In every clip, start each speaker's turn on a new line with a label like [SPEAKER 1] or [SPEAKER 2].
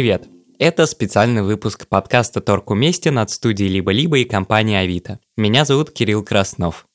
[SPEAKER 1] Привет! Это специальный выпуск подкаста «Торг уместен» от студии «Либо-либо» и компании «Авито». Меня зовут Кирилл Краснов.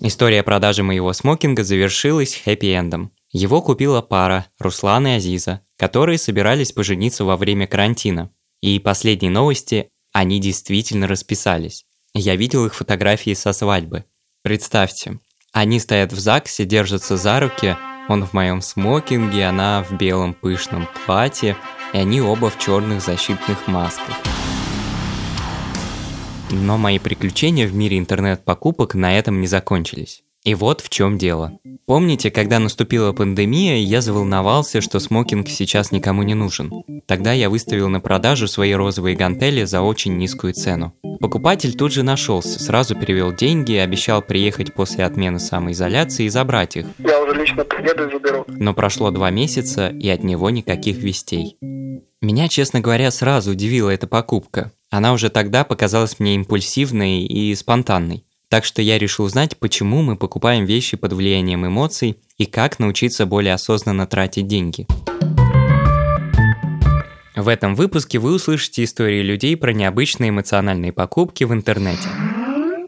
[SPEAKER 1] История продажи моего смокинга завершилась хэппи-эндом. Его купила пара, Руслан и Азиза, которые собирались пожениться во время карантина. И последние новости, они действительно расписались. Я видел их фотографии со свадьбы. Представьте, они стоят в ЗАГСе, держатся за руки, он в моем смокинге, она в белом пышном платье, и они оба в черных защитных масках. Но мои приключения в мире интернет-покупок на этом не закончились. И вот в чем дело. Помните, когда наступила пандемия, я заволновался, что смокинг сейчас никому не нужен. Тогда я выставил на продажу свои розовые гантели за очень низкую цену. Покупатель тут же нашелся, сразу перевел деньги и обещал приехать после отмены самоизоляции и забрать их.
[SPEAKER 2] Я уже лично приеду и заберу.
[SPEAKER 1] Но прошло два месяца, и от него никаких вестей. Меня, честно говоря, сразу удивила эта покупка. Она уже тогда показалась мне импульсивной и спонтанной. Так что я решил узнать, почему мы покупаем вещи под влиянием эмоций и как научиться более осознанно тратить деньги. В этом выпуске вы услышите истории людей про необычные эмоциональные покупки в интернете.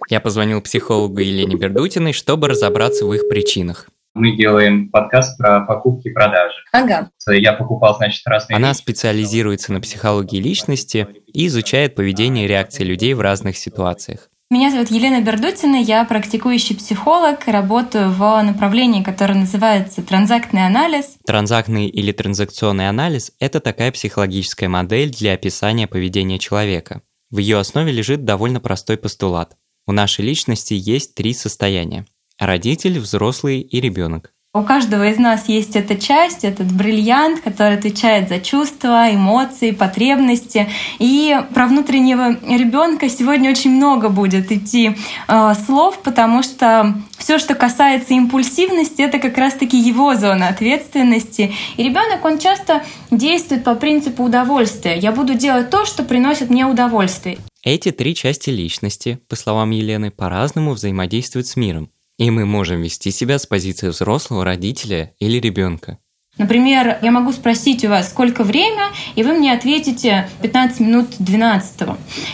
[SPEAKER 1] Я позвонил психологу Елене Бердутиной, чтобы разобраться в их причинах.
[SPEAKER 3] Мы делаем подкаст про покупки и продажи.
[SPEAKER 4] Ага.
[SPEAKER 3] Я покупал, значит, разные
[SPEAKER 1] Она
[SPEAKER 3] вещи.
[SPEAKER 1] специализируется на психологии личности и изучает поведение и реакции людей в разных ситуациях.
[SPEAKER 4] Меня зовут Елена Бердутина, я практикующий психолог, работаю в направлении, которое называется транзактный анализ.
[SPEAKER 1] Транзактный или транзакционный анализ – это такая психологическая модель для описания поведения человека. В ее основе лежит довольно простой постулат. У нашей личности есть три состояния – родитель, взрослый и ребенок.
[SPEAKER 4] У каждого из нас есть эта часть, этот бриллиант, который отвечает за чувства, эмоции, потребности. И про внутреннего ребенка сегодня очень много будет идти э, слов, потому что все, что касается импульсивности, это как раз-таки его зона ответственности. И ребенок, он часто действует по принципу удовольствия. Я буду делать то, что приносит мне удовольствие.
[SPEAKER 1] Эти три части личности, по словам Елены, по-разному взаимодействуют с миром. И мы можем вести себя с позиции взрослого родителя или ребенка.
[SPEAKER 4] Например, я могу спросить у вас, сколько время, и вы мне ответите 15 минут 12.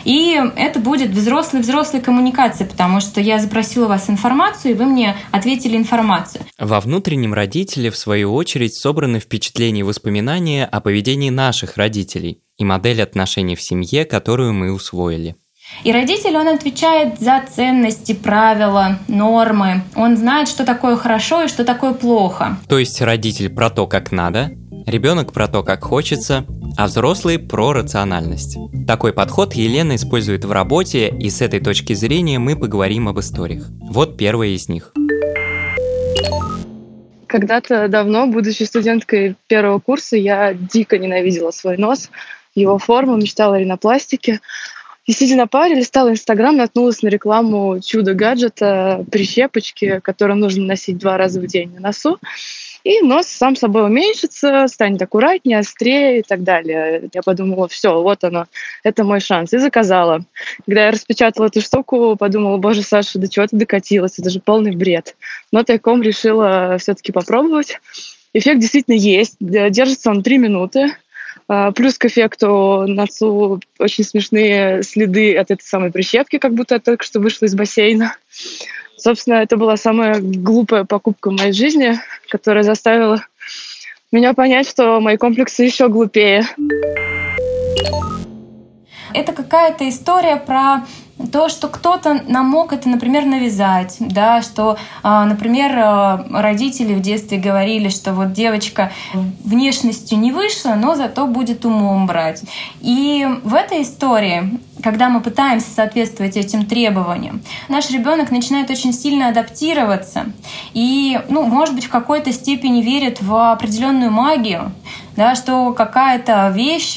[SPEAKER 4] И это будет взрослой-взрослой коммуникация, потому что я запросила у вас информацию, и вы мне ответили информацию.
[SPEAKER 1] Во внутреннем родителе, в свою очередь, собраны впечатления и воспоминания о поведении наших родителей и модель отношений в семье, которую мы усвоили.
[SPEAKER 4] И родитель, он отвечает за ценности, правила, нормы. Он знает, что такое хорошо и что такое плохо.
[SPEAKER 1] То есть родитель про то, как надо, ребенок про то, как хочется, а взрослый про рациональность. Такой подход Елена использует в работе, и с этой точки зрения мы поговорим об историях. Вот первая из них.
[SPEAKER 5] Когда-то давно, будучи студенткой первого курса, я дико ненавидела свой нос, его форму, мечтала о ринопластике. И сидя на паре, листала Инстаграм, наткнулась на рекламу чудо-гаджета, прищепочки, которую нужно носить два раза в день на носу. И нос сам собой уменьшится, станет аккуратнее, острее и так далее. Я подумала, все, вот оно, это мой шанс. И заказала. Когда я распечатала эту штуку, подумала, боже, Саша, до чего ты докатилась? Это же полный бред. Но тайком решила все-таки попробовать. Эффект действительно есть. Держится он три минуты. А, Плюс к эффекту носу очень смешные следы от этой самой прищепки, как будто я только что вышла из бассейна. Собственно, это была самая глупая покупка в моей жизни, которая заставила меня понять, что мои комплексы еще глупее.
[SPEAKER 4] Это какая-то история про то, что кто-то нам мог это, например, навязать, да, что, а, например, а, родители в детстве говорили, что вот девочка внешностью не вышла, но зато будет умом брать. И в этой истории, когда мы пытаемся соответствовать этим требованиям, наш ребенок начинает очень сильно адаптироваться и, ну, может быть, в какой-то степени верит в определенную магию, да, что какая-то вещь,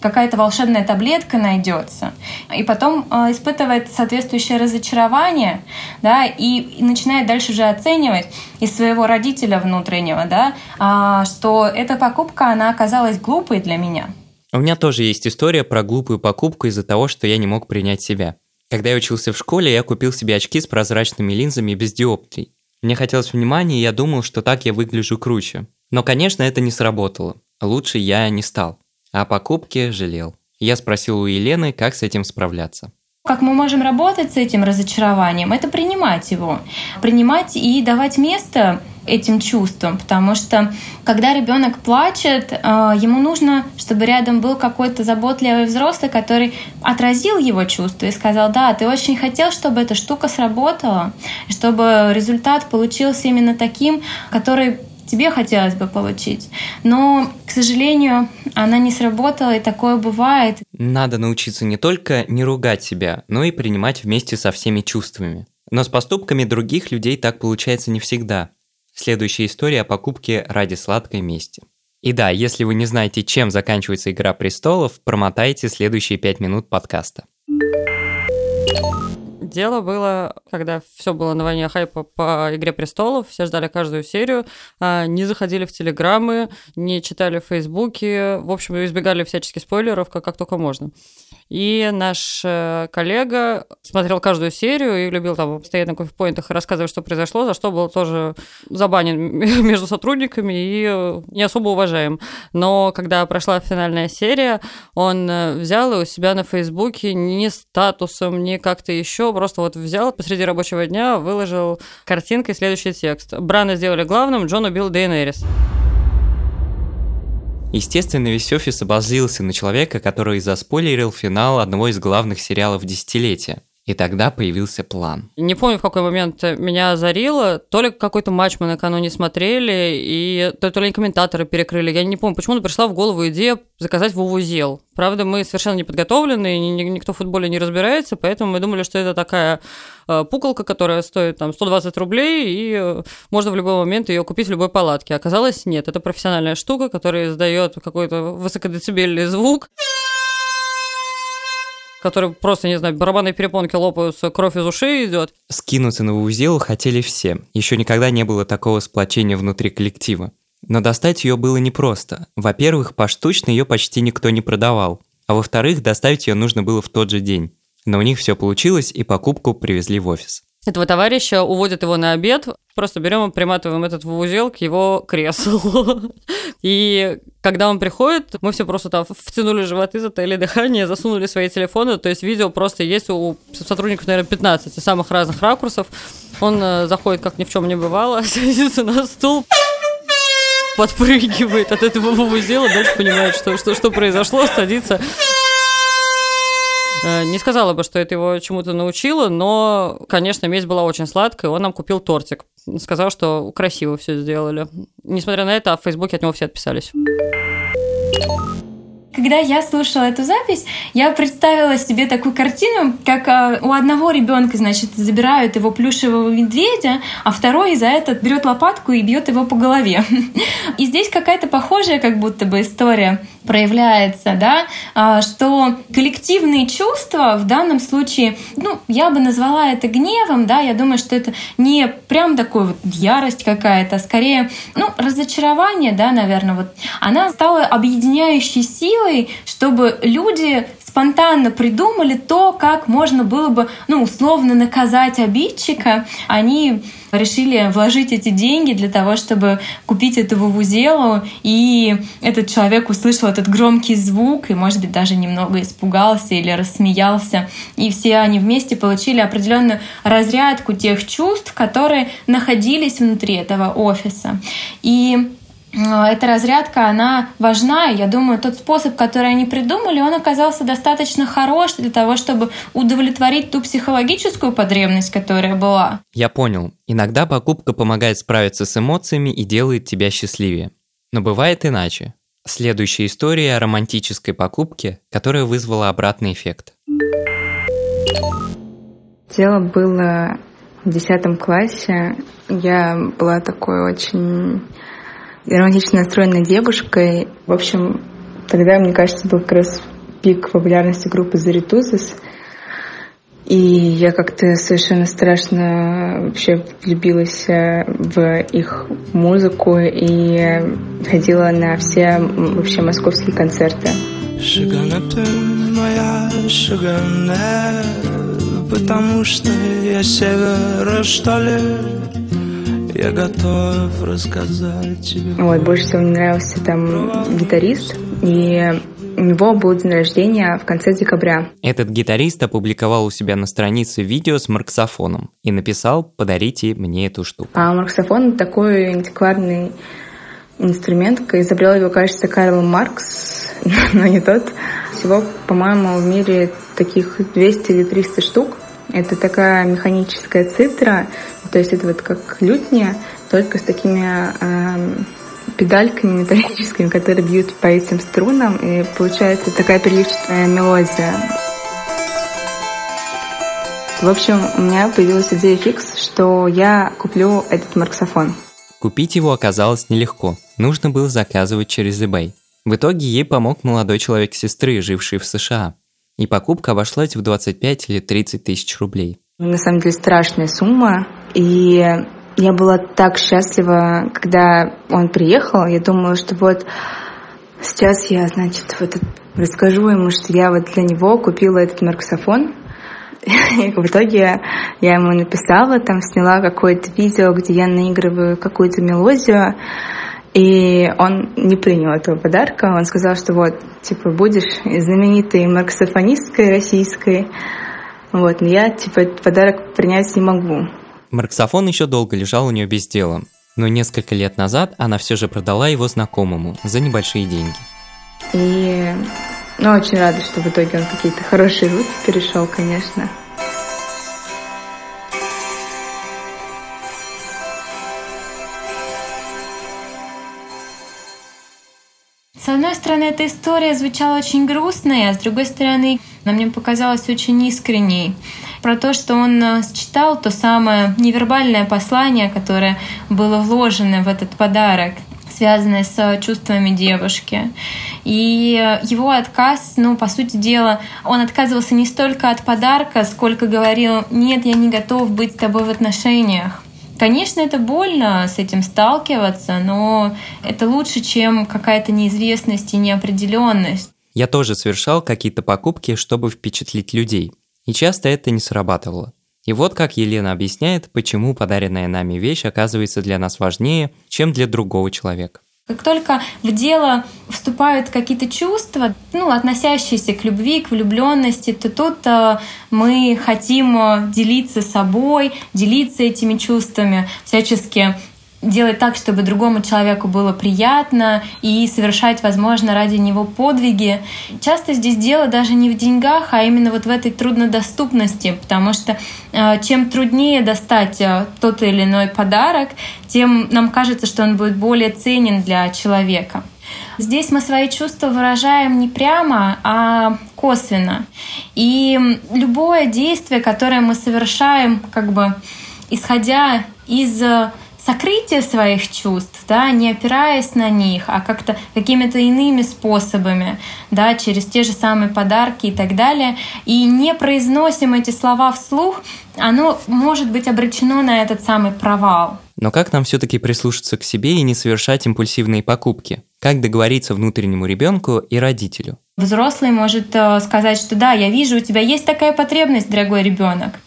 [SPEAKER 4] какая-то волшебная таблетка найдется, и потом э, испытывает соответствующее разочарование, да, и, начинает дальше уже оценивать из своего родителя внутреннего, да, э, что эта покупка, она оказалась глупой для меня.
[SPEAKER 1] У меня тоже есть история про глупую покупку из-за того, что я не мог принять себя. Когда я учился в школе, я купил себе очки с прозрачными линзами без диоптрий. Мне хотелось внимания, и я думал, что так я выгляжу круче. Но, конечно, это не сработало. Лучше я не стал. О покупке жалел. Я спросил у Елены, как с этим справляться.
[SPEAKER 4] Как мы можем работать с этим разочарованием? Это принимать его. Принимать и давать место этим чувствам, потому что когда ребенок плачет, э, ему нужно, чтобы рядом был какой-то заботливый взрослый, который отразил его чувства и сказал, да, ты очень хотел, чтобы эта штука сработала, чтобы результат получился именно таким, который тебе хотелось бы получить. Но, к сожалению, она не сработала, и такое бывает.
[SPEAKER 1] Надо научиться не только не ругать себя, но и принимать вместе со всеми чувствами. Но с поступками других людей так получается не всегда. Следующая история о покупке ради сладкой мести. И да, если вы не знаете, чем заканчивается «Игра престолов», промотайте следующие пять минут подкаста.
[SPEAKER 6] Дело было, когда все было на войне хайпа по «Игре престолов», все ждали каждую серию, а, не заходили в телеграммы, не читали в Фейсбуке, в общем, избегали всяческих спойлеров, как, как только можно. И наш э, коллега смотрел каждую серию и любил там стоять на кофе-поинтах рассказывать, что произошло, за что был тоже забанен между сотрудниками и э, не особо уважаем. Но когда прошла финальная серия, он э, взял и у себя на Фейсбуке ни статусом, ни как-то еще, просто вот взял посреди рабочего дня, выложил картинкой следующий текст. Брана сделали главным, Джон убил Дейнерис.
[SPEAKER 1] Естественно, весь офис обозлился на человека, который заспойлерил финал одного из главных сериалов десятилетия. И тогда появился план.
[SPEAKER 6] Не помню, в какой момент меня озарило. То ли какой-то матч мы накануне смотрели, и то, то ли комментаторы перекрыли. Я не помню, почему-то пришла в голову идея заказать вувузел. Правда, мы совершенно не подготовлены, никто в футболе не разбирается, поэтому мы думали, что это такая э, пуколка, которая стоит там 120 рублей, и э, можно в любой момент ее купить в любой палатке. Оказалось, нет, это профессиональная штука, которая издает какой-то высокодецибельный звук который просто, не знаю, барабанные перепонки лопаются, кровь из ушей идет.
[SPEAKER 1] Скинуться на Вузелу хотели все. Еще никогда не было такого сплочения внутри коллектива. Но достать ее было непросто. Во-первых, поштучно ее почти никто не продавал. А во-вторых, доставить ее нужно было в тот же день. Но у них все получилось, и покупку привезли в офис
[SPEAKER 6] этого товарища, уводят его на обед, просто берем и приматываем этот в узел к его креслу. И когда он приходит, мы все просто там втянули животы, затаили дыхание, засунули свои телефоны, то есть видео просто есть у сотрудников, наверное, 15 самых разных ракурсов. Он э, заходит, как ни в чем не бывало, садится на стул, подпрыгивает от этого вузела, дальше понимает, что, что, что произошло, садится Э, не сказала бы, что это его чему-то научило, но, конечно, месть была очень сладкая, он нам купил тортик. Сказал, что красиво все сделали. Несмотря на это, в Фейсбуке от него все отписались.
[SPEAKER 4] Когда я слушала эту запись, я представила себе такую картину, как э, у одного ребенка, значит, забирают его плюшевого медведя, а второй за это берет лопатку и бьет его по голове. И здесь какая-то похожая как будто бы история проявляется, да, а, что коллективные чувства в данном случае, ну, я бы назвала это гневом, да, я думаю, что это не прям такой вот ярость какая-то, а скорее, ну, разочарование, да, наверное, вот, она стала объединяющей силой, чтобы люди спонтанно придумали то, как можно было бы, ну, условно наказать обидчика. Они решили вложить эти деньги для того, чтобы купить эту вузелу, и этот человек услышал этот громкий звук, и, может быть, даже немного испугался или рассмеялся, и все они вместе получили определенную разрядку тех чувств, которые находились внутри этого офиса. И эта разрядка, она важна, и я думаю, тот способ, который они придумали, он оказался достаточно хорош для того, чтобы удовлетворить ту психологическую потребность, которая была.
[SPEAKER 1] Я понял. Иногда покупка помогает справиться с эмоциями и делает тебя счастливее. Но бывает иначе. Следующая история о романтической покупке, которая вызвала обратный эффект.
[SPEAKER 7] Дело было в десятом классе. Я была такой очень романтично настроенной девушкой. В общем, тогда, мне кажется, был как раз пик популярности группы Заритузис. И я как-то совершенно страшно вообще влюбилась э, в их музыку и ходила на все вообще московские концерты. Моя, шагана, потому что я севера, что ли?
[SPEAKER 8] Я готов рассказать тебе.
[SPEAKER 7] Вот, больше всего мне нравился там гитарист, и у него был день рождения в конце декабря.
[SPEAKER 1] Этот гитарист опубликовал у себя на странице видео с марксофоном и написал «Подарите мне эту штуку».
[SPEAKER 7] А марксофон такой антикварный инструмент, изобрел его, кажется, Карл Маркс, но не тот. Всего, по-моему, в мире таких 200 или 300 штук. Это такая механическая цитра, то есть это вот как лютня, только с такими э, педальками металлическими, которые бьют по этим струнам, и получается такая переливчатая мелодия. В общем, у меня появилась идея фикс, что я куплю этот марксофон.
[SPEAKER 1] Купить его оказалось нелегко. Нужно было заказывать через eBay. В итоге ей помог молодой человек сестры, живший в США. И покупка обошлась в 25 или 30 тысяч рублей.
[SPEAKER 7] На самом деле страшная сумма. И я была так счастлива, когда он приехал. Я думала, что вот сейчас я, значит, вот расскажу ему, что я вот для него купила этот марксофон. И в итоге я ему написала, там сняла какое-то видео, где я наигрываю какую-то мелодию. И он не принял этого подарка. Он сказал, что вот, типа, будешь знаменитой марксофонисткой российской. Вот, но я, типа, этот подарок принять не могу.
[SPEAKER 1] Марксофон еще долго лежал у нее без дела. Но несколько лет назад она все же продала его знакомому за небольшие деньги.
[SPEAKER 7] И ну, очень рада, что в итоге он какие-то хорошие руки перешел, конечно.
[SPEAKER 4] Стороны, эта история звучала очень грустной, а с другой стороны, она мне показалась очень искренней. Про то, что он э, считал то самое невербальное послание, которое было вложено в этот подарок связанное с чувствами девушки. И его отказ, ну, по сути дела, он отказывался не столько от подарка, сколько говорил, нет, я не готов быть с тобой в отношениях. Конечно, это больно с этим сталкиваться, но это лучше, чем какая-то неизвестность и неопределенность.
[SPEAKER 1] Я тоже совершал какие-то покупки, чтобы впечатлить людей. И часто это не срабатывало. И вот как Елена объясняет, почему подаренная нами вещь оказывается для нас важнее, чем для другого человека.
[SPEAKER 4] Как только в дело вступают какие-то чувства, ну, относящиеся к любви, к влюбленности, то тут э, мы хотим э, делиться собой, делиться этими чувствами, всячески делать так, чтобы другому человеку было приятно и совершать, возможно, ради него подвиги. Часто здесь дело даже не в деньгах, а именно вот в этой труднодоступности, потому что э, чем труднее достать э, тот или иной подарок, тем нам кажется, что он будет более ценен для человека. Здесь мы свои чувства выражаем не прямо, а косвенно. И любое действие, которое мы совершаем, как бы исходя из сокрытие своих чувств, да, не опираясь на них, а как-то какими-то иными способами, да, через те же самые подарки и так далее, и не произносим эти слова вслух, оно может быть обречено на этот самый провал.
[SPEAKER 1] Но как нам все-таки прислушаться к себе и не совершать импульсивные покупки? Как договориться внутреннему ребенку и родителю?
[SPEAKER 4] Взрослый может э, сказать, что да, я вижу, у тебя есть такая потребность, дорогой ребенок.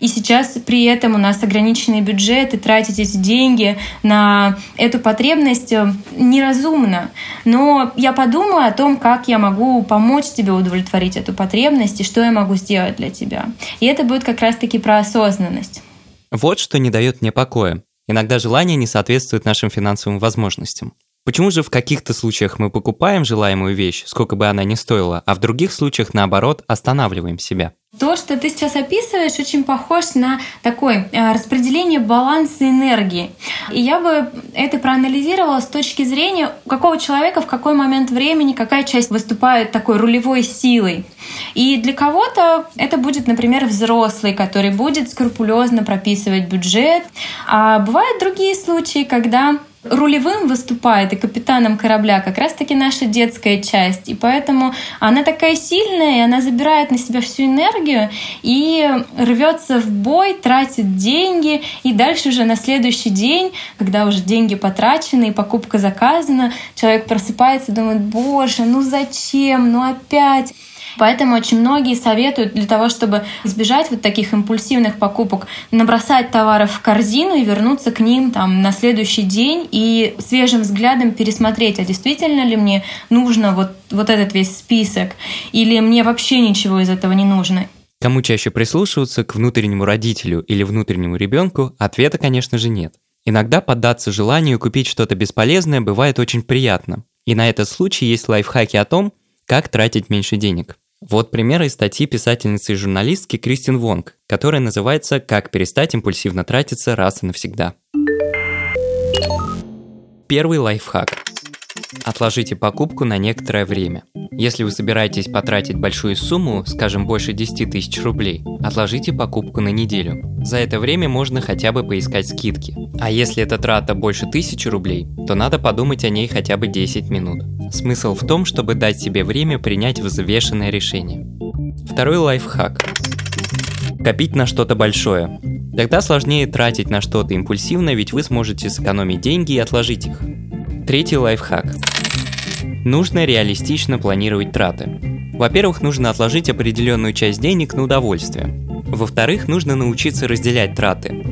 [SPEAKER 4] И сейчас при этом у нас ограниченный бюджет, и тратить эти деньги на эту потребность э, неразумно. Но я подумаю о том, как я могу помочь тебе удовлетворить эту потребность и что я могу сделать для тебя. И это будет как раз-таки про осознанность.
[SPEAKER 1] Вот что не дает мне покоя. Иногда желание не соответствует нашим финансовым возможностям. Почему же в каких-то случаях мы покупаем желаемую вещь, сколько бы она ни стоила, а в других случаях, наоборот, останавливаем себя?
[SPEAKER 4] То, что ты сейчас описываешь, очень похож на такое э, распределение баланса энергии. И я бы это проанализировала с точки зрения, у какого человека в какой момент времени какая часть выступает такой рулевой силой. И для кого-то это будет, например, взрослый, который будет скрупулезно прописывать бюджет. А бывают другие случаи, когда рулевым выступает и капитаном корабля как раз-таки наша детская часть. И поэтому она такая сильная, и она забирает на себя всю энергию и рвется в бой, тратит деньги. И дальше уже на следующий день, когда уже деньги потрачены и покупка заказана, человек просыпается и думает, боже, ну зачем, ну опять. Поэтому очень многие советуют для того, чтобы избежать вот таких импульсивных покупок, набросать товары в корзину и вернуться к ним там на следующий день и свежим взглядом пересмотреть, а действительно ли мне нужно вот, вот этот весь список, или мне вообще ничего из этого не нужно.
[SPEAKER 1] Кому чаще прислушиваться, к внутреннему родителю или внутреннему ребенку, ответа, конечно же, нет. Иногда поддаться желанию купить что-то бесполезное бывает очень приятно. И на этот случай есть лайфхаки о том, как тратить меньше денег. Вот примеры из статьи писательницы и журналистки Кристин Вонг, которая называется «Как перестать импульсивно тратиться раз и навсегда». Первый лайфхак. Отложите покупку на некоторое время. Если вы собираетесь потратить большую сумму, скажем, больше 10 тысяч рублей, отложите покупку на неделю. За это время можно хотя бы поискать скидки. А если эта трата больше 1000 рублей, то надо подумать о ней хотя бы 10 минут. Смысл в том, чтобы дать себе время принять взвешенное решение. Второй лайфхак. Копить на что-то большое. Тогда сложнее тратить на что-то импульсивно, ведь вы сможете сэкономить деньги и отложить их. Третий лайфхак. Нужно реалистично планировать траты. Во-первых, нужно отложить определенную часть денег на удовольствие. Во-вторых, нужно научиться разделять траты.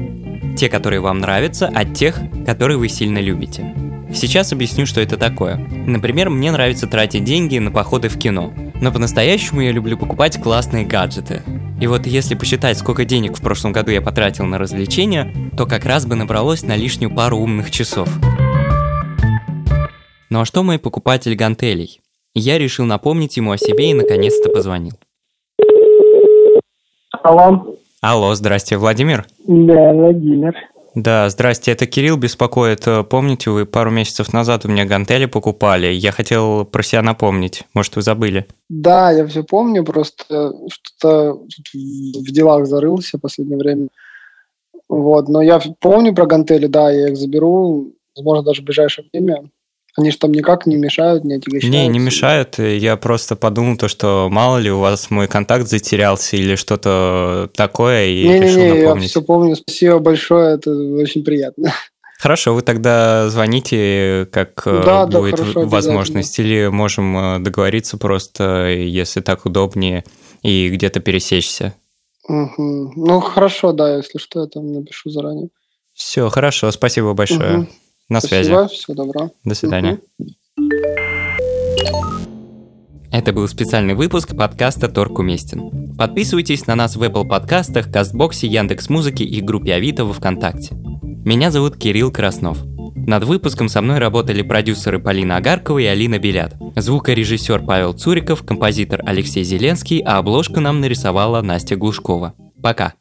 [SPEAKER 1] Те, которые вам нравятся, от тех, которые вы сильно любите. Сейчас объясню, что это такое. Например, мне нравится тратить деньги на походы в кино. Но по-настоящему я люблю покупать классные гаджеты. И вот если посчитать, сколько денег в прошлом году я потратил на развлечения, то как раз бы набралось на лишнюю пару умных часов. Ну а что мой покупатель гантелей? Я решил напомнить ему о себе и наконец-то позвонил.
[SPEAKER 2] Алло.
[SPEAKER 1] Алло, здрасте, Владимир?
[SPEAKER 2] Да, Владимир.
[SPEAKER 1] Да, здрасте, это Кирилл беспокоит. Помните, вы пару месяцев назад у меня гантели покупали? Я хотел про себя напомнить. Может, вы забыли?
[SPEAKER 2] Да, я все помню, просто что-то в делах зарылся в последнее время. Вот, но я помню про гантели, да, я их заберу, возможно, даже в ближайшее время. Они же там никак не мешают, не отягощают.
[SPEAKER 1] Не, не мешают. Я просто подумал то, что мало ли у вас мой контакт затерялся или что-то такое, и
[SPEAKER 2] не,
[SPEAKER 1] решил
[SPEAKER 2] не, не,
[SPEAKER 1] напомнить.
[SPEAKER 2] я все помню. Спасибо большое, это очень приятно.
[SPEAKER 1] Хорошо, вы тогда звоните, как э,
[SPEAKER 2] Да, да,
[SPEAKER 1] будет
[SPEAKER 2] хорошо,
[SPEAKER 1] возможность, или можем э, договориться просто, если так удобнее, и где-то пересечься.
[SPEAKER 2] Мгм. Ну, хорошо, да, если что, я там напишу заранее.
[SPEAKER 1] Все, хорошо, спасибо большое.
[SPEAKER 2] Мгм.
[SPEAKER 1] На связи.
[SPEAKER 2] Спасибо, всего доброго.
[SPEAKER 1] До свидания. Это был специальный выпуск подкаста «Торг уместен». Подписывайтесь на нас в Apple подкастах, Кастбоксе, Яндекс.Музыке и группе Авито во Вконтакте. Меня зовут Кирилл Краснов. Над выпуском со мной работали продюсеры Полина Агаркова и Алина Белят, звукорежиссер Павел Цуриков, композитор Алексей Зеленский, а обложку нам нарисовала Настя Глушкова. Пока!